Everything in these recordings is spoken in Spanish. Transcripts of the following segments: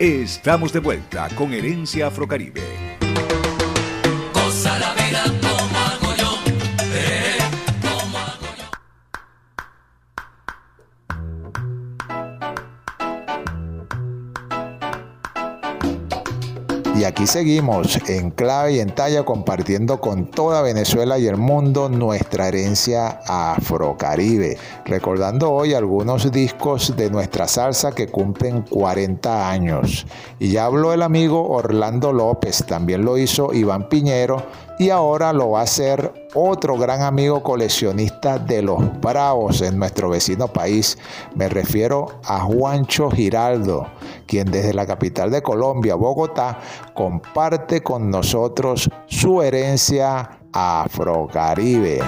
Estamos de vuelta con Herencia Afrocaribe. Aquí seguimos en clave y en talla compartiendo con toda Venezuela y el mundo nuestra herencia afrocaribe. Recordando hoy algunos discos de nuestra salsa que cumplen 40 años. Y ya habló el amigo Orlando López, también lo hizo Iván Piñero y ahora lo va a hacer otro gran amigo coleccionista de los Bravos en nuestro vecino país. Me refiero a Juancho Giraldo, quien desde la capital de Colombia, Bogotá, comparte con nosotros su herencia afrocaribe.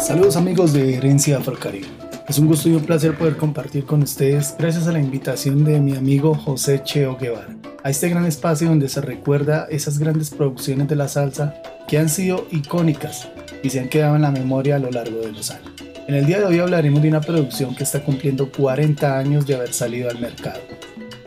Saludos amigos de Herencia Afrocaribe. Es un gusto y un placer poder compartir con ustedes gracias a la invitación de mi amigo José Cheo Guevara a este gran espacio donde se recuerda esas grandes producciones de la salsa que han sido icónicas y se han quedado en la memoria a lo largo de los años. En el día de hoy hablaremos de una producción que está cumpliendo 40 años de haber salido al mercado.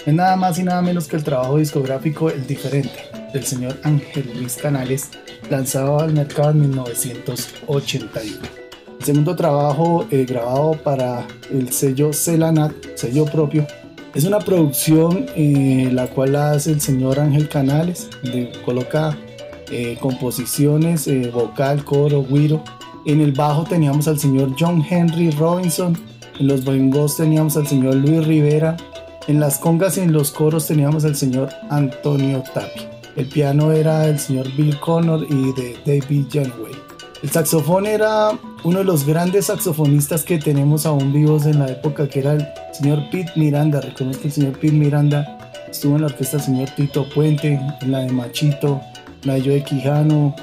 Es nada más y nada menos que el trabajo discográfico El Diferente del señor Ángel Luis Canales, lanzado al mercado en 1981 segundo trabajo eh, grabado para el sello Celanat, sello propio. Es una producción eh, la cual hace el señor Ángel Canales, de coloca eh, composiciones, vocal, coro, guiro. En el bajo teníamos al señor John Henry Robinson, en los bongos teníamos al señor Luis Rivera, en las congas y en los coros teníamos al señor Antonio Tapi. El piano era el señor Bill Connor y de David Janeway. El saxofón era uno de los grandes saxofonistas que tenemos aún vivos en la época, que era el señor Pete Miranda. Reconozco el señor Pete Miranda estuvo en la orquesta del señor Tito Puente, en la de Machito, la de Joe Quijano.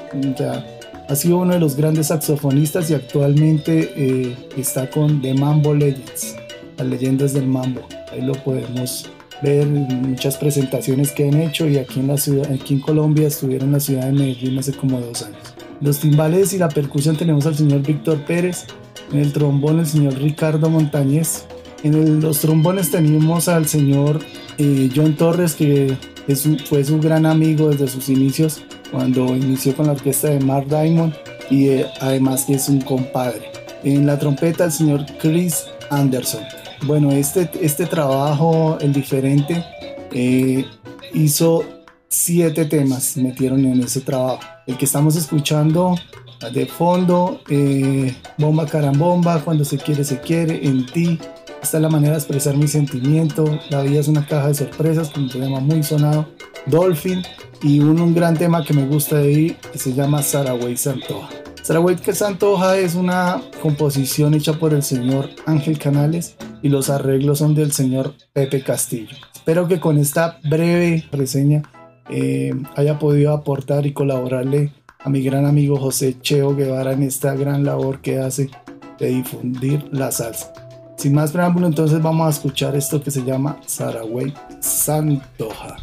ha sido uno de los grandes saxofonistas y actualmente eh, está con The Mambo Legends, las leyendas del mambo. Ahí lo podemos ver en muchas presentaciones que han hecho y aquí en la ciudad, aquí en Colombia estuvieron en la ciudad de Medellín hace como dos años. Los timbales y la percusión tenemos al señor Víctor Pérez. En el trombón el señor Ricardo Montañez. En los trombones tenemos al señor eh, John Torres, que fue su gran amigo desde sus inicios, cuando inició con la orquesta de Mark Diamond y eh, además es un compadre. En la trompeta el señor Chris Anderson. Bueno, este, este trabajo, el diferente, eh, hizo siete temas, metieron en ese trabajo el que estamos escuchando de fondo, eh, Bomba Carambomba, Cuando se quiere, se quiere, En ti. Esta es la manera de expresar mi sentimiento. La vida es una caja de sorpresas, con un tema muy sonado. Dolphin y un, gran tema que me gusta de ahí que se llama Saraway Santoja. Saraway Santoja es una composición hecha por el señor Ángel Canales y los arreglos son del señor Pepe Castillo. Espero que con esta breve reseña eh, haya podido aportar y colaborarle a mi gran amigo José Cheo Guevara en esta gran labor que hace de difundir la salsa. Sin más preámbulo, entonces vamos a escuchar esto que se llama Saraway Santoja.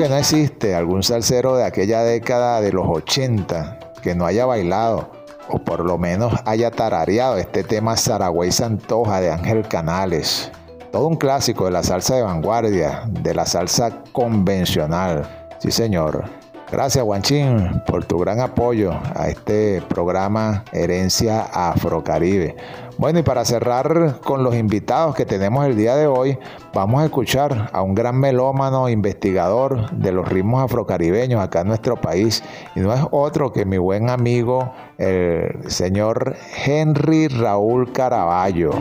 Que no existe algún salsero de aquella década de los 80 que no haya bailado o por lo menos haya tarareado este tema Saragüey Santoja de Ángel Canales. Todo un clásico de la salsa de vanguardia, de la salsa convencional. Sí, señor. Gracias, Guanchín, por tu gran apoyo a este programa Herencia Afrocaribe. Bueno, y para cerrar con los invitados que tenemos el día de hoy, vamos a escuchar a un gran melómano investigador de los ritmos afrocaribeños acá en nuestro país, y no es otro que mi buen amigo, el señor Henry Raúl Caraballo.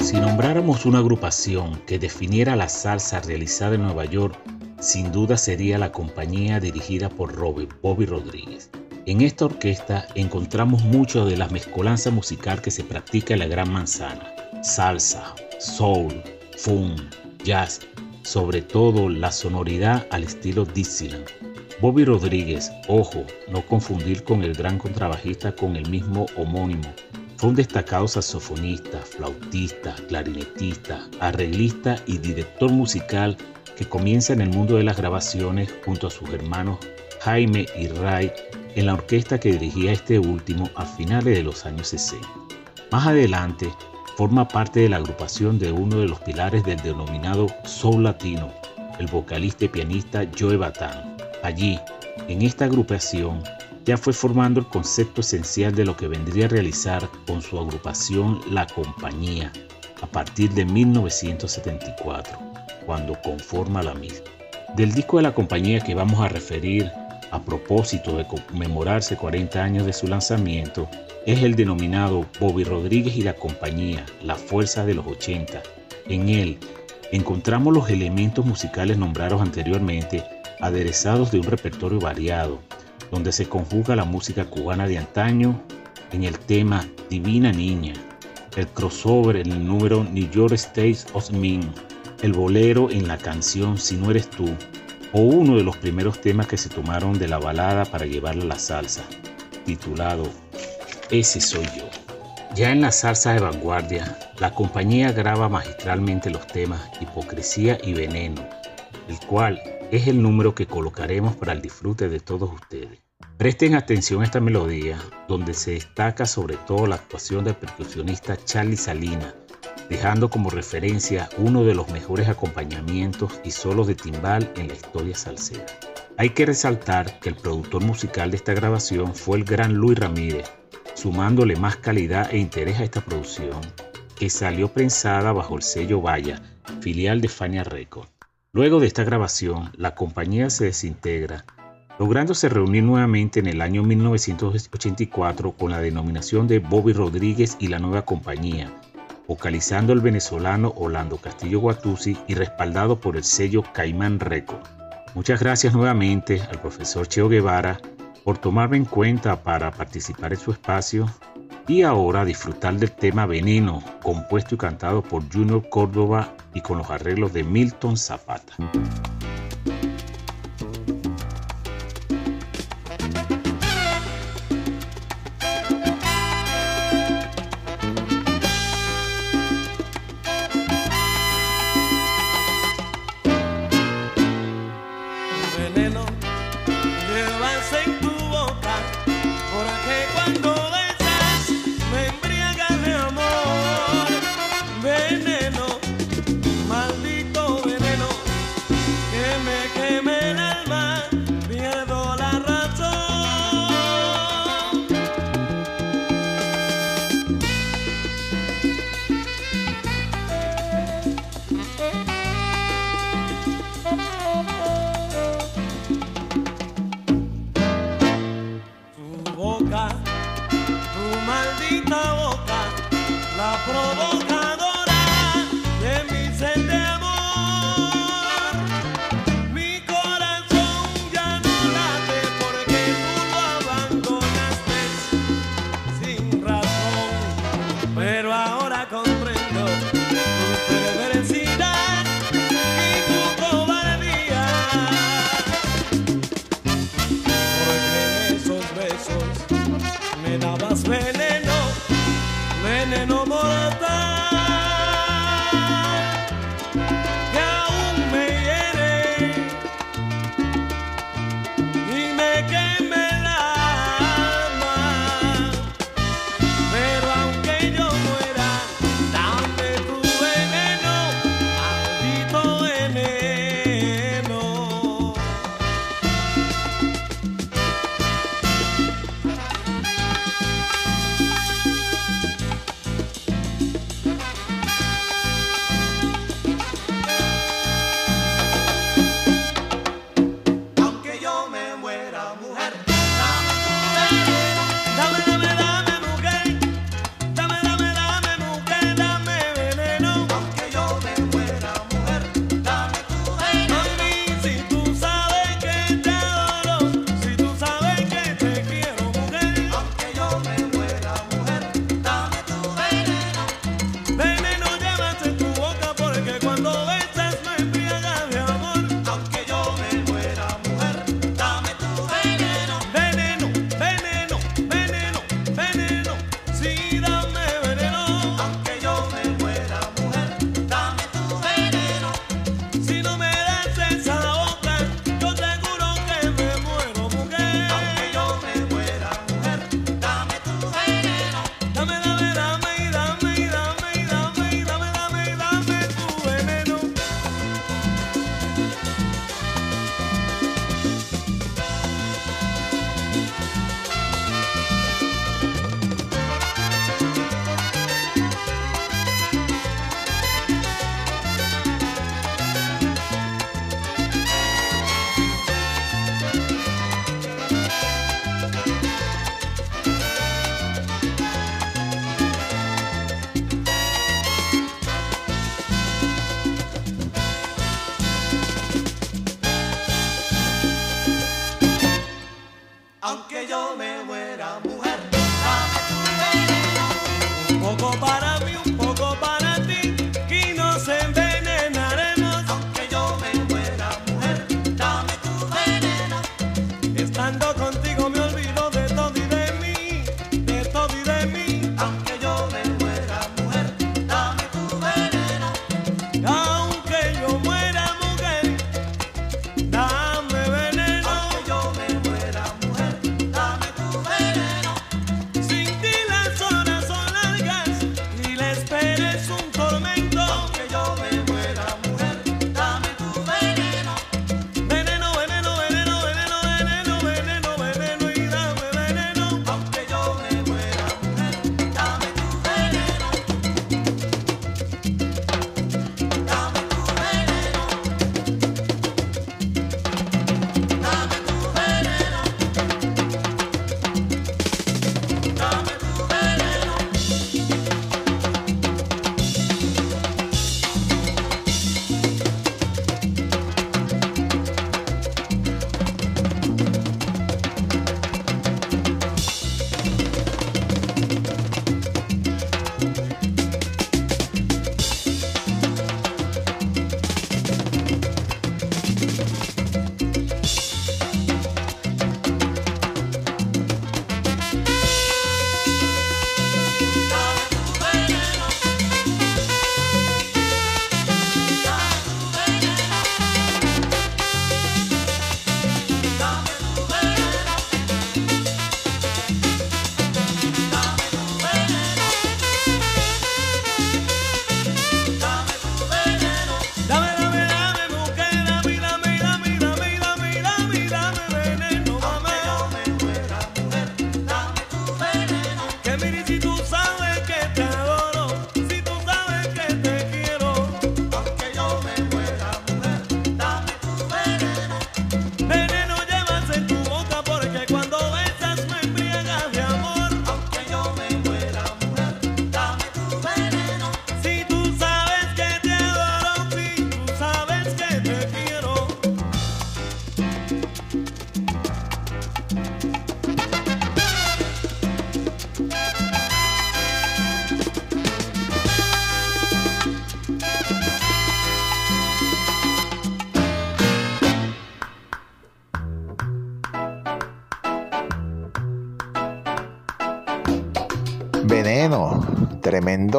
Si nombráramos una agrupación que definiera la salsa realizada en Nueva York, sin duda sería la compañía dirigida por Robbie, Bobby Rodríguez. En esta orquesta encontramos mucho de la mezcolanza musical que se practica en la Gran Manzana. Salsa, soul, funk, jazz, sobre todo la sonoridad al estilo Dixieland. Bobby Rodríguez, ojo, no confundir con el gran contrabajista con el mismo homónimo, fue un destacado saxofonista, flautista, clarinetista, arreglista y director musical que comienza en el mundo de las grabaciones junto a sus hermanos Jaime y Ray en la orquesta que dirigía este último a finales de los años 60. Más adelante, forma parte de la agrupación de uno de los pilares del denominado Soul Latino, el vocalista y pianista Joe Batán. Allí, en esta agrupación, ya fue formando el concepto esencial de lo que vendría a realizar con su agrupación La Compañía a partir de 1974, cuando conforma la misma. Del disco de la compañía que vamos a referir a propósito de conmemorarse 40 años de su lanzamiento es el denominado Bobby Rodríguez y la compañía, La Fuerza de los 80. En él encontramos los elementos musicales nombrados anteriormente, aderezados de un repertorio variado, donde se conjuga la música cubana de antaño en el tema Divina Niña, el crossover en el número New York States of Min, el bolero en la canción Si no eres tú, o uno de los primeros temas que se tomaron de la balada para llevarla a la salsa, titulado Ese soy yo. Ya en la salsa de vanguardia, la compañía graba magistralmente los temas Hipocresía y Veneno, el cual es el número que colocaremos para el disfrute de todos ustedes. Presten atención a esta melodía, donde se destaca sobre todo la actuación del percusionista Charlie Salina, dejando como referencia uno de los mejores acompañamientos y solos de timbal en la historia salsera. Hay que resaltar que el productor musical de esta grabación fue el gran Luis Ramírez, sumándole más calidad e interés a esta producción, que salió prensada bajo el sello Vaya, filial de Fania Records. Luego de esta grabación, la compañía se desintegra, lográndose reunir nuevamente en el año 1984 con la denominación de Bobby Rodríguez y la nueva compañía, vocalizando el venezolano Orlando Castillo Guatuzzi y respaldado por el sello Caimán Record. Muchas gracias nuevamente al profesor Cheo Guevara por tomarme en cuenta para participar en su espacio y ahora disfrutar del tema Veneno, compuesto y cantado por Junior Córdoba y con los arreglos de Milton Zapata. Que me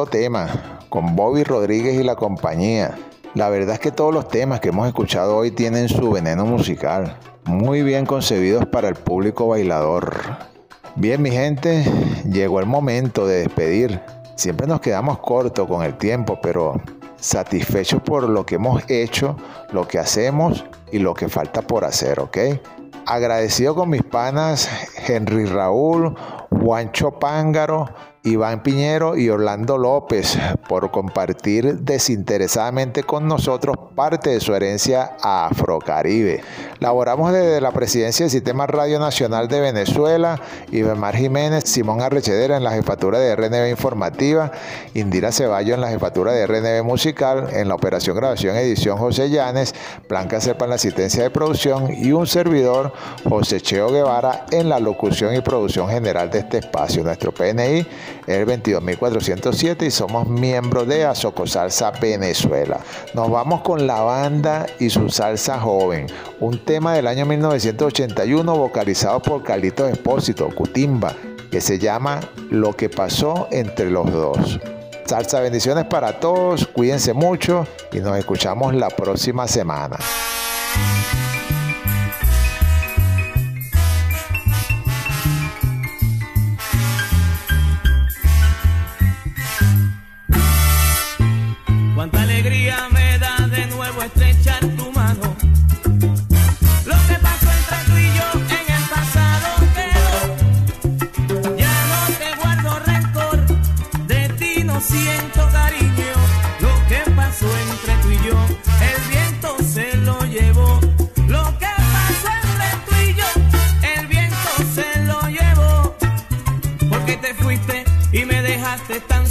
tema, con Bobby Rodríguez y la compañía. La verdad es que todos los temas que hemos escuchado hoy tienen su veneno musical, muy bien concebidos para el público bailador. Bien, mi gente, llegó el momento de despedir. Siempre nos quedamos cortos con el tiempo, pero satisfechos por lo que hemos hecho, lo que hacemos y lo que falta por hacer, ¿ok? Agradecido con mis panas Henry Raúl, Juancho Pángaro, Iván Piñero y Orlando López por compartir desinteresadamente con nosotros parte de su herencia afrocaribe. Laboramos desde la presidencia del Sistema Radio Nacional de Venezuela, Ivemar Jiménez, Simón Arrechedera en la jefatura de RNB Informativa, Indira Ceballo en la jefatura de RNB Musical, en la operación grabación edición José Llanes, Blanca Cepa en la asistencia de producción y un servidor, José Cheo Guevara, en la locución y producción general de este espacio. Nuestro PNI el 22407 y somos miembros de Azoco Salsa Venezuela. Nos vamos con la banda y su salsa joven, un tema del año 1981 vocalizado por Carlitos Espósito, Cutimba, que se llama Lo que pasó entre los dos. Salsa bendiciones para todos, cuídense mucho y nos escuchamos la próxima semana.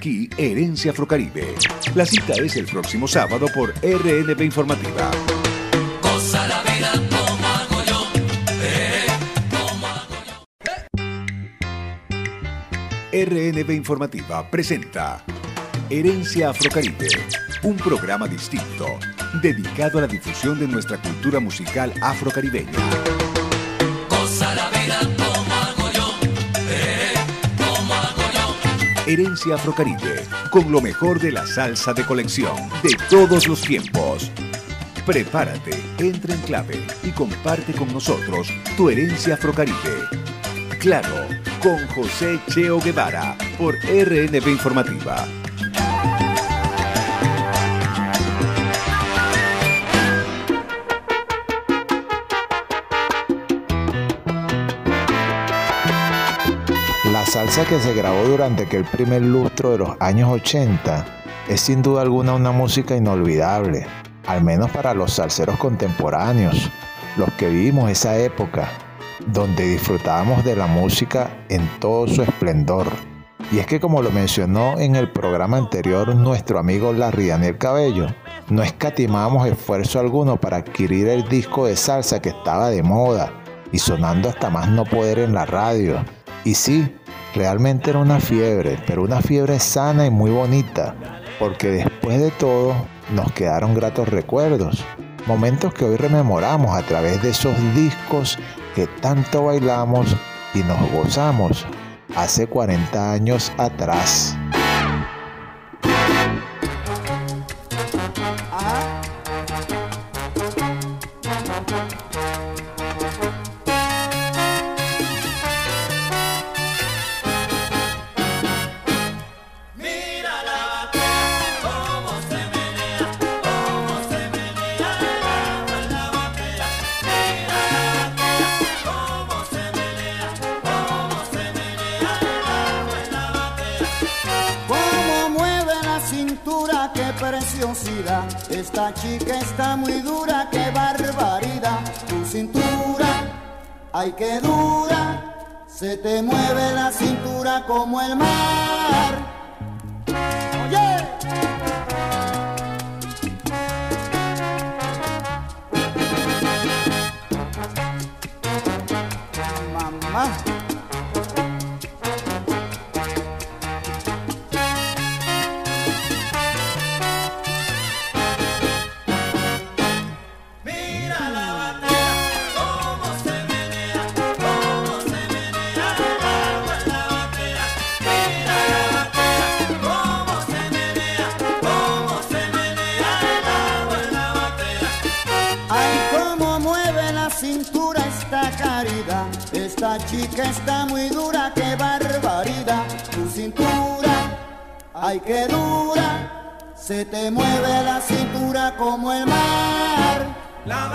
aquí, Herencia Afrocaribe. La cita es el próximo sábado por RNB Informativa. RNB Informativa presenta Herencia Afrocaribe, un programa distinto, dedicado a la difusión de nuestra cultura musical afrocaribeña. Herencia Afrocaribe, con lo mejor de la salsa de colección de todos los tiempos. Prepárate, entra en clave y comparte con nosotros tu herencia Afrocaribe. Claro, con José Cheo Guevara por RNB Informativa. Salsa que se grabó durante aquel primer lustro de los años 80 es sin duda alguna una música inolvidable, al menos para los salseros contemporáneos, los que vivimos esa época, donde disfrutábamos de la música en todo su esplendor. Y es que como lo mencionó en el programa anterior nuestro amigo Larry Daniel Cabello, no escatimamos esfuerzo alguno para adquirir el disco de salsa que estaba de moda y sonando hasta más no poder en la radio. Y sí, realmente era una fiebre, pero una fiebre sana y muy bonita, porque después de todo nos quedaron gratos recuerdos, momentos que hoy rememoramos a través de esos discos que tanto bailamos y nos gozamos hace 40 años atrás. Esta chica está muy dura, qué barbaridad. Tu cintura, ay que dura. Se te mueve la cintura como el mar. Chica está muy dura, qué barbaridad. Tu cintura, ay que dura, se te mueve la cintura como el mar. La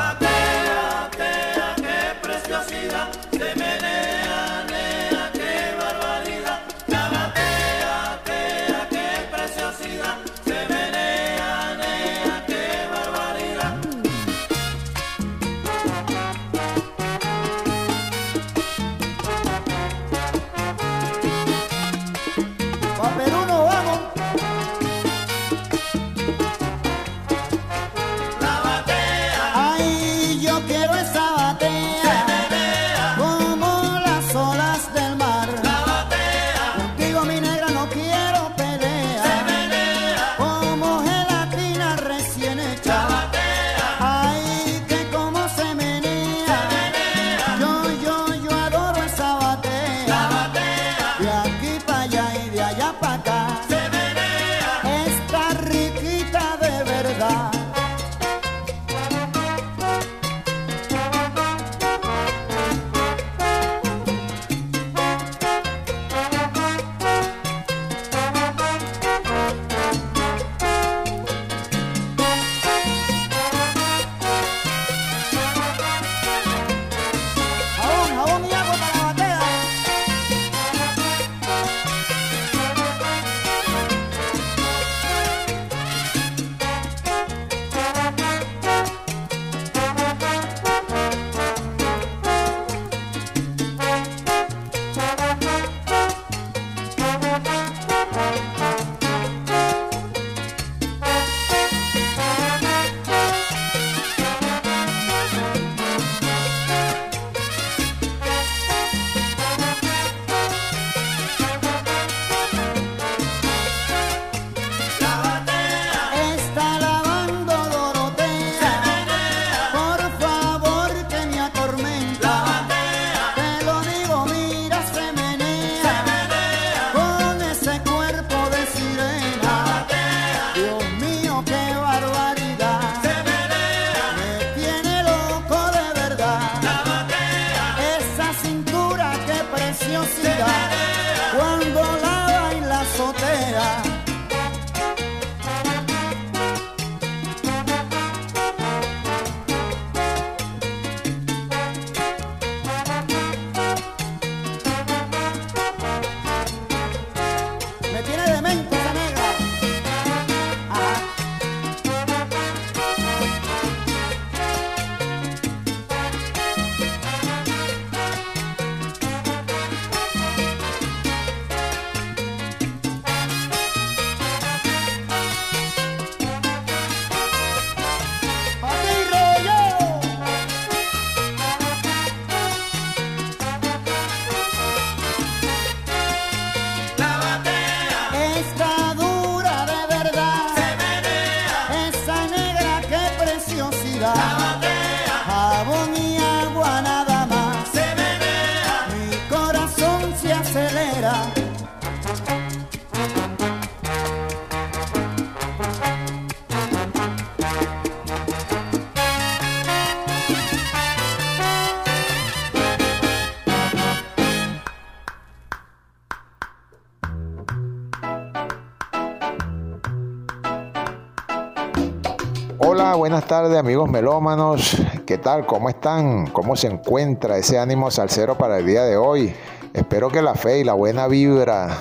Buenas tardes amigos melómanos. ¿Qué tal? ¿Cómo están? ¿Cómo se encuentra ese ánimo salsero para el día de hoy? Espero que la fe y la buena vibra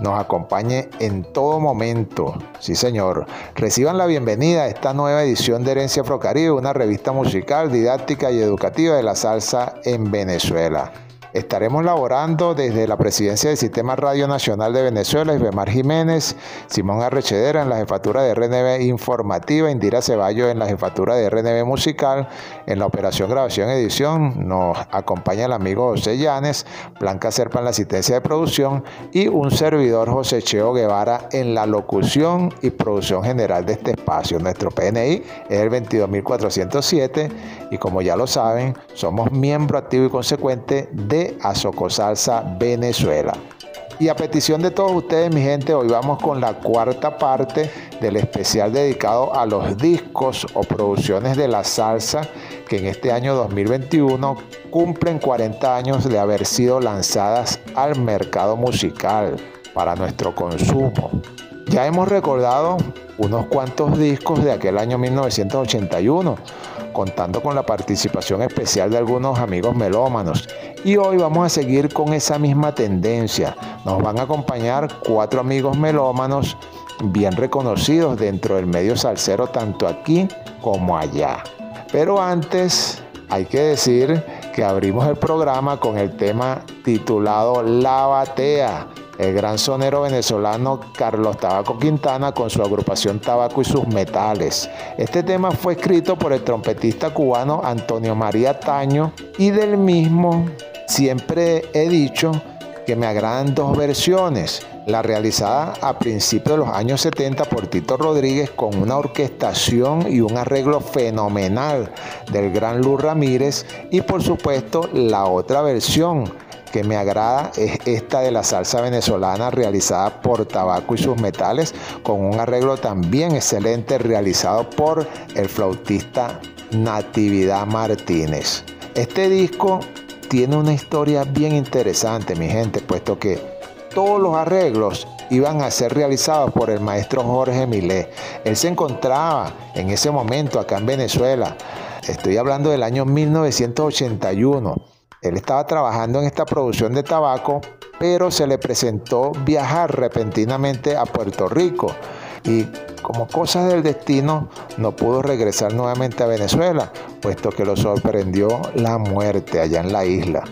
nos acompañe en todo momento. Sí, señor. Reciban la bienvenida a esta nueva edición de Herencia Afrocaribe, una revista musical, didáctica y educativa de la salsa en Venezuela. Estaremos laborando desde la presidencia del Sistema Radio Nacional de Venezuela, Isbemar Jiménez, Simón Arrechedera en la jefatura de RNB Informativa, Indira Ceballos en la jefatura de RNB Musical, en la operación grabación edición nos acompaña el amigo José Llanes, Blanca Serpa en la asistencia de producción y un servidor José Cheo Guevara en la locución y producción general de este espacio. Nuestro PNI es el 22407 y como ya lo saben, somos miembro activo y consecuente de Azoco Salsa Venezuela. Y a petición de todos ustedes, mi gente, hoy vamos con la cuarta parte del especial dedicado a los discos o producciones de la salsa que en este año 2021 cumplen 40 años de haber sido lanzadas al mercado musical para nuestro consumo. Ya hemos recordado unos cuantos discos de aquel año 1981 contando con la participación especial de algunos amigos melómanos. Y hoy vamos a seguir con esa misma tendencia. Nos van a acompañar cuatro amigos melómanos bien reconocidos dentro del medio salsero tanto aquí como allá. Pero antes hay que decir que abrimos el programa con el tema titulado La Batea el gran sonero venezolano Carlos Tabaco Quintana con su agrupación Tabaco y sus metales. Este tema fue escrito por el trompetista cubano Antonio María Taño y del mismo siempre he dicho que me agradan dos versiones. La realizada a principios de los años 70 por Tito Rodríguez con una orquestación y un arreglo fenomenal del gran Luz Ramírez y por supuesto la otra versión que me agrada es esta de la salsa venezolana realizada por Tabaco y sus metales, con un arreglo también excelente realizado por el flautista Natividad Martínez. Este disco tiene una historia bien interesante, mi gente, puesto que todos los arreglos iban a ser realizados por el maestro Jorge Milé. Él se encontraba en ese momento acá en Venezuela. Estoy hablando del año 1981 él estaba trabajando en esta producción de tabaco, pero se le presentó viajar repentinamente a Puerto Rico y como cosas del destino no pudo regresar nuevamente a Venezuela, puesto que lo sorprendió la muerte allá en la isla.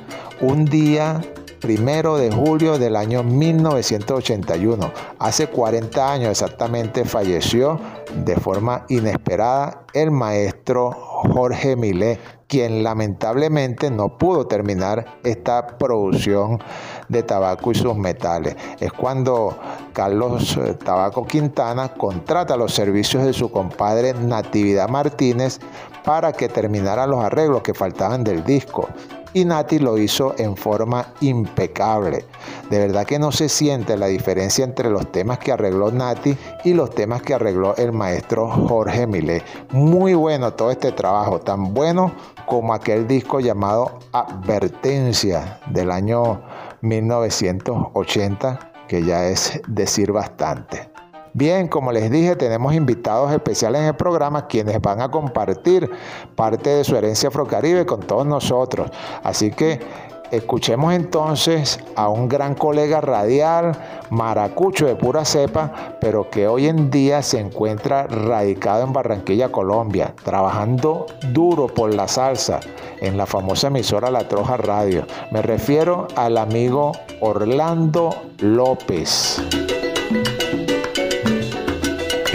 Un día primero de julio del año 1981. Hace 40 años exactamente falleció de forma inesperada el maestro Jorge Milé, quien lamentablemente no pudo terminar esta producción de tabaco y sus metales. Es cuando Carlos eh, Tabaco Quintana contrata los servicios de su compadre Natividad Martínez para que terminara los arreglos que faltaban del disco y Nati lo hizo en forma impecable. De verdad que no se siente la diferencia entre los temas que arregló Nati y los temas que arregló el maestro Jorge Milé. Muy bueno todo este trabajo, tan bueno como aquel disco llamado Advertencia del año 1980, que ya es decir bastante. Bien, como les dije, tenemos invitados especiales en el programa quienes van a compartir parte de su herencia afrocaribe con todos nosotros. Así que escuchemos entonces a un gran colega radial, maracucho de pura cepa, pero que hoy en día se encuentra radicado en Barranquilla, Colombia, trabajando duro por la salsa en la famosa emisora La Troja Radio. Me refiero al amigo Orlando López.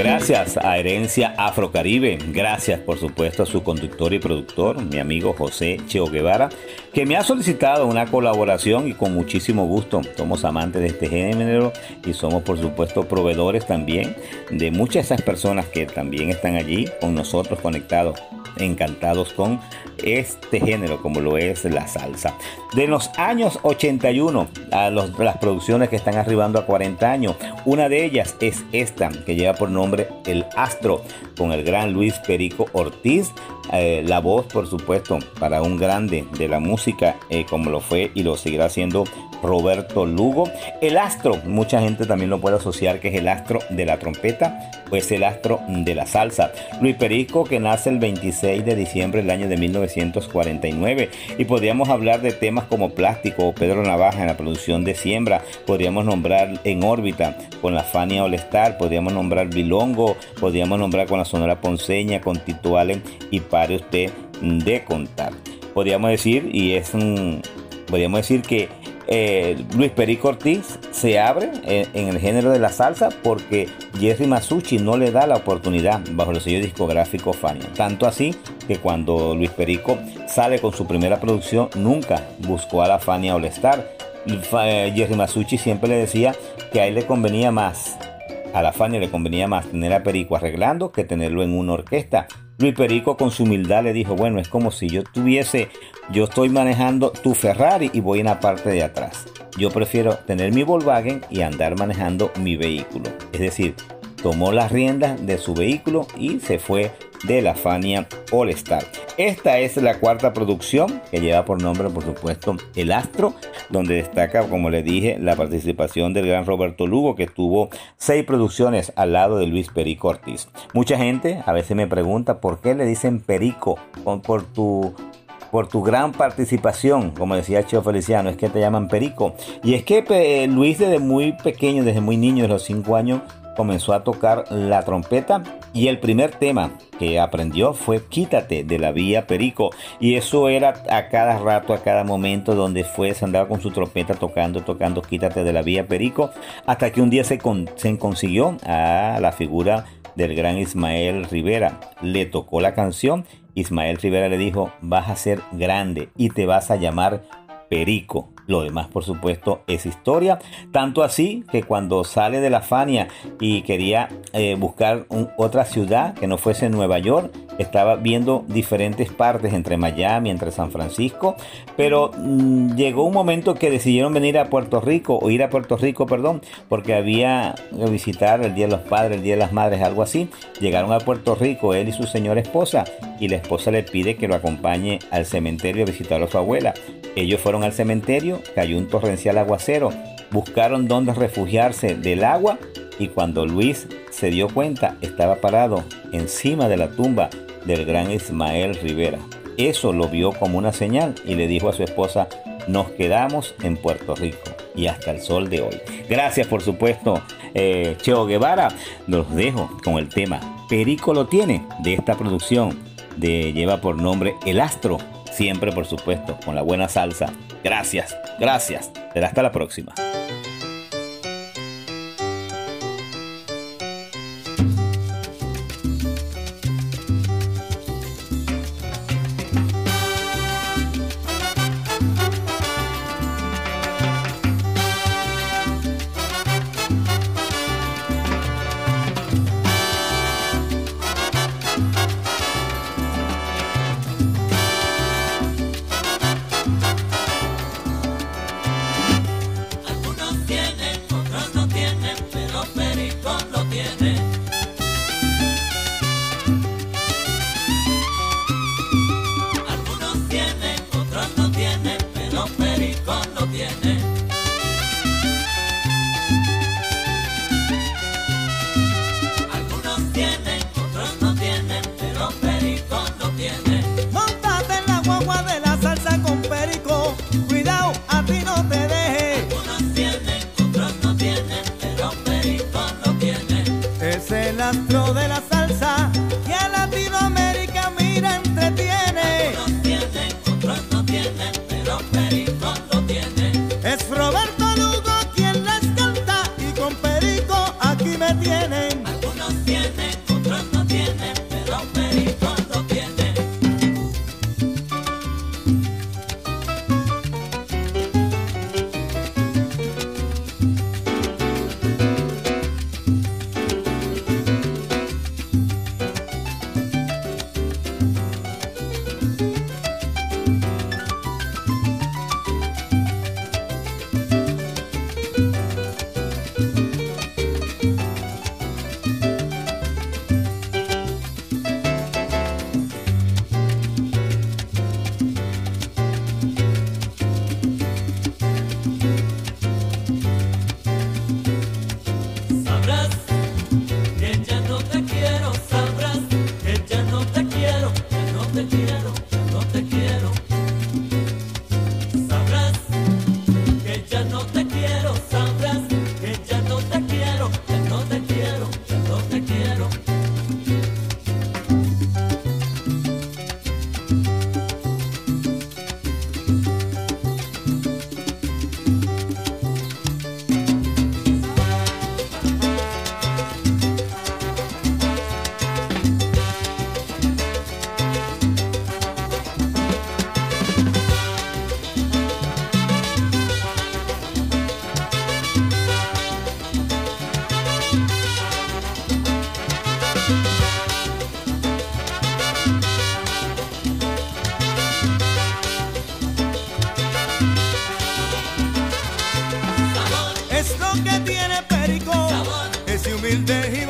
Gracias a Herencia Afrocaribe, gracias por supuesto a su conductor y productor, mi amigo José Cheo Guevara, que me ha solicitado una colaboración y con muchísimo gusto. Somos amantes de este género y somos por supuesto proveedores también de muchas de esas personas que también están allí con nosotros conectados encantados con este género como lo es la salsa. De los años 81 a las producciones que están arribando a 40 años, una de ellas es esta que lleva por nombre El Astro con el gran Luis Perico Ortiz. Eh, la voz, por supuesto, para un grande de la música, eh, como lo fue y lo seguirá siendo Roberto Lugo. El astro, mucha gente también lo puede asociar que es el astro de la trompeta o es el astro de la salsa. Luis Perico, que nace el 26 de diciembre del año de 1949. Y podríamos hablar de temas como Plástico o Pedro Navaja en la producción de Siembra. Podríamos nombrar En órbita con la Fania Olestar. Podríamos nombrar Bilongo. Podríamos nombrar con la Sonora Ponceña, con Tito Allen y de contar. Podríamos decir, y es un, podríamos decir que eh, Luis Perico Ortiz se abre en, el género de la salsa porque Jerry Masucci no le da la oportunidad bajo el sello discográfico Fania. Tanto así que cuando Luis Perico sale con su primera producción nunca buscó a la Fania All. Eh, Jerry Masucci siempre le decía que a él le convenía más, a la Fania le convenía más tener a Perico arreglando que tenerlo en una orquesta. Luis Perico con su humildad le dijo, bueno, es como si yo tuviese, yo estoy manejando tu Ferrari y voy en la parte de atrás. Yo prefiero tener mi Volkswagen y andar manejando mi vehículo. Es decir, tomó las riendas de su vehículo y se fue de la Fania All Star. Esta es la cuarta producción que lleva por nombre, por supuesto, El Astro, donde destaca, como le dije, la participación del gran Roberto Lugo, que tuvo seis producciones al lado de Luis Perico Ortiz. Mucha gente a veces me pregunta por qué le dicen Perico por tu por tu gran participación, como decía Cheo Feliciano, es que te llaman Perico. Y es que Luis desde muy pequeño, desde muy niño, de los cinco años, comenzó a tocar la trompeta y el primer tema que aprendió fue Quítate de la Vía Perico y eso era a cada rato, a cada momento donde fue, se andaba con su trompeta tocando, tocando Quítate de la Vía Perico hasta que un día se, con, se consiguió a la figura del gran Ismael Rivera. Le tocó la canción, Ismael Rivera le dijo, vas a ser grande y te vas a llamar Perico. Lo demás, por supuesto, es historia. Tanto así que cuando sale de la Fania y quería eh, buscar otra ciudad que no fuese Nueva York, estaba viendo diferentes partes entre Miami, entre San Francisco, pero mmm, llegó un momento que decidieron venir a Puerto Rico, o ir a Puerto Rico, perdón, porque había que visitar el Día de los Padres, el Día de las Madres, algo así. Llegaron a Puerto Rico, él y su señora esposa, y la esposa le pide que lo acompañe al cementerio a visitar a su abuela. Ellos fueron al cementerio, cayó un torrencial aguacero, buscaron dónde refugiarse del agua y cuando Luis se dio cuenta estaba parado encima de la tumba del gran Ismael Rivera. Eso lo vio como una señal y le dijo a su esposa, nos quedamos en Puerto Rico y hasta el sol de hoy. Gracias por supuesto, eh, Cheo Guevara. Los dejo con el tema Perico lo tiene de esta producción de lleva por nombre El Astro Siempre, por supuesto, con la buena salsa. Gracias, gracias. Será hasta la próxima. दिल दे ही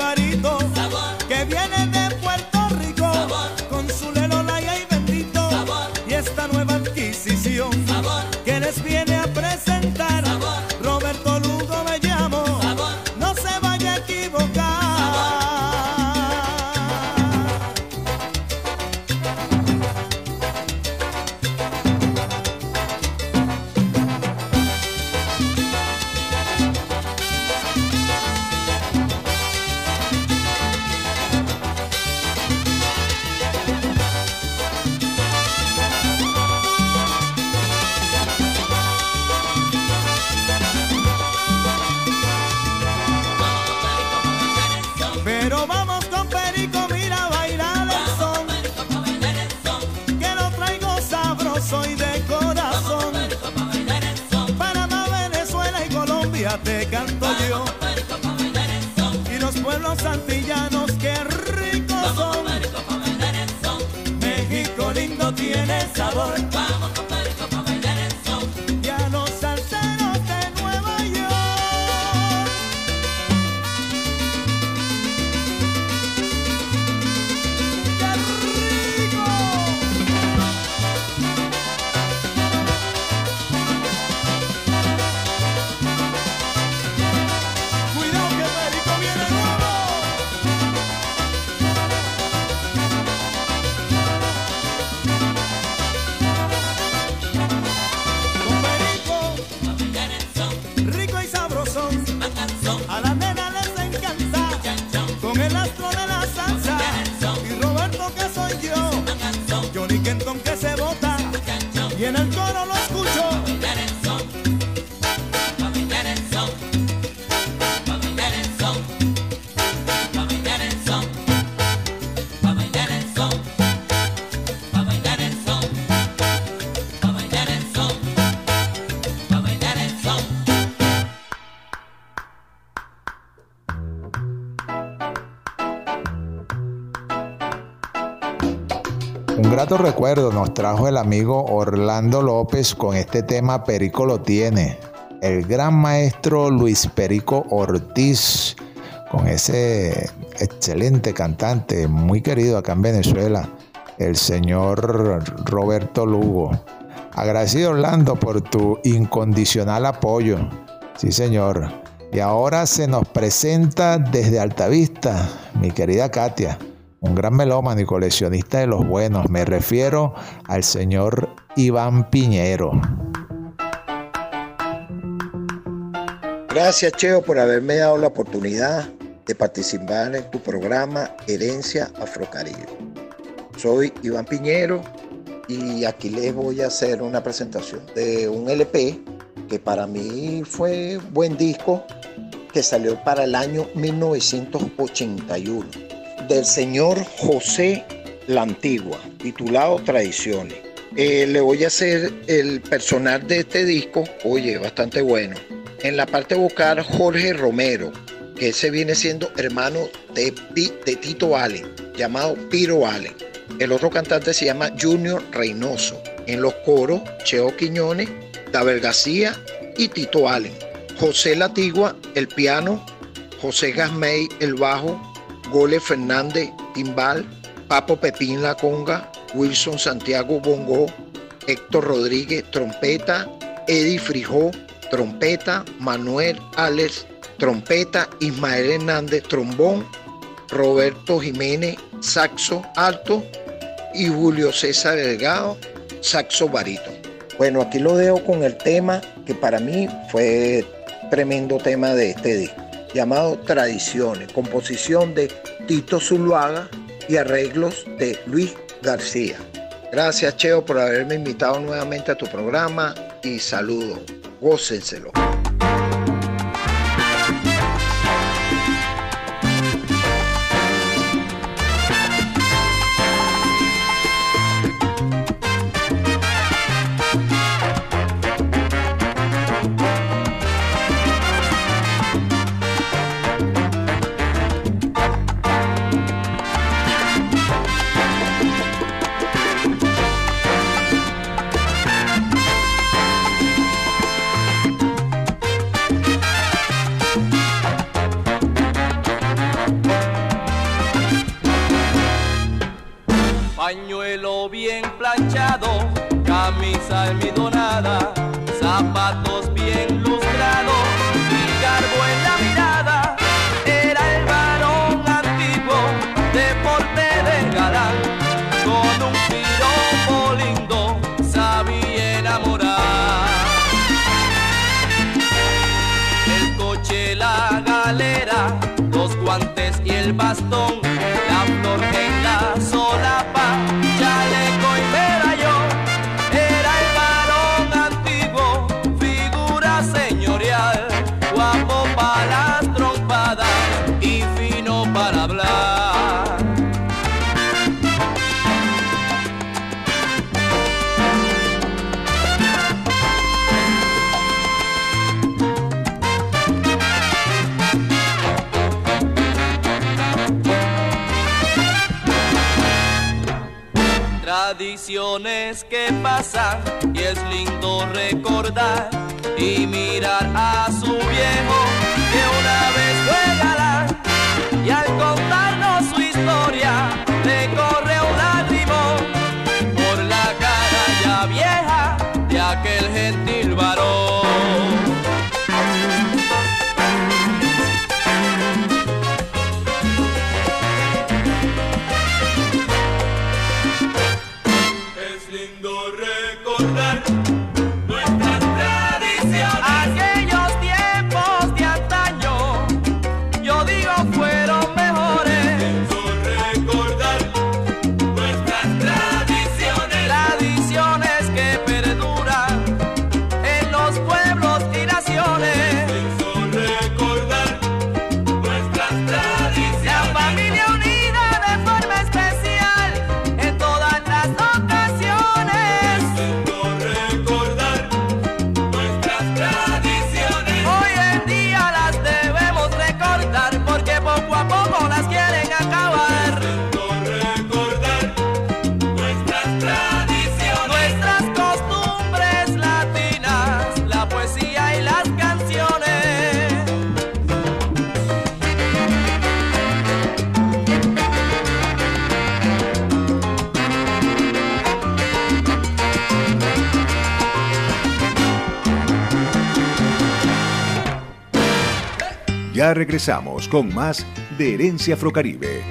grato recuerdo nos trajo el amigo Orlando López con este tema Perico lo tiene. El gran maestro Luis Perico Ortiz, con ese excelente cantante, muy querido acá en Venezuela, el señor Roberto Lugo. Agradecido Orlando por tu incondicional apoyo. Sí, señor. Y ahora se nos presenta desde Altavista, mi querida Katia, un gran melómano y coleccionista de los buenos. Me refiero al señor Iván Piñero. Gracias, Cheo, por haberme dado la oportunidad de participar en tu programa Herencia Afrocaribe. Soy Iván Piñero y aquí les voy a hacer una presentación de un LP que para mí fue buen disco que salió para el año 1981 del señor José La Antigua, titulado Tradiciones. Eh, le voy a hacer el personal de este disco, oye, bastante bueno. En la parte vocal, Jorge Romero, que ese viene siendo hermano de, Tito Allen, llamado Piro Allen. El otro cantante se llama Junior Reynoso. En los coros, Cheo Quiñones, Dabel García y Tito Allen. José Latigua, el piano, José Gasmey, el bajo, Gole Fernández, timbal, Papo Pepín La Conga, Wilson Santiago Bongo, Héctor Rodríguez, trompeta, Eddie Frijó, trompeta, Manuel Alex, trompeta, Ismael Hernández, trombón, Roberto Jiménez, saxo alto y Julio César Delgado, saxo barito. Bueno, aquí lo dejo con el tema que para mí fue tremendo tema de este disco, llamado Tradiciones, composición de Tito Zuluaga y arreglos de Luis García. Gracias Cheo por haberme invitado nuevamente a tu programa y saludo. Gócenselo. y es lindo recordar y mirar a su regresamos con más de Herencia Afrocaribe.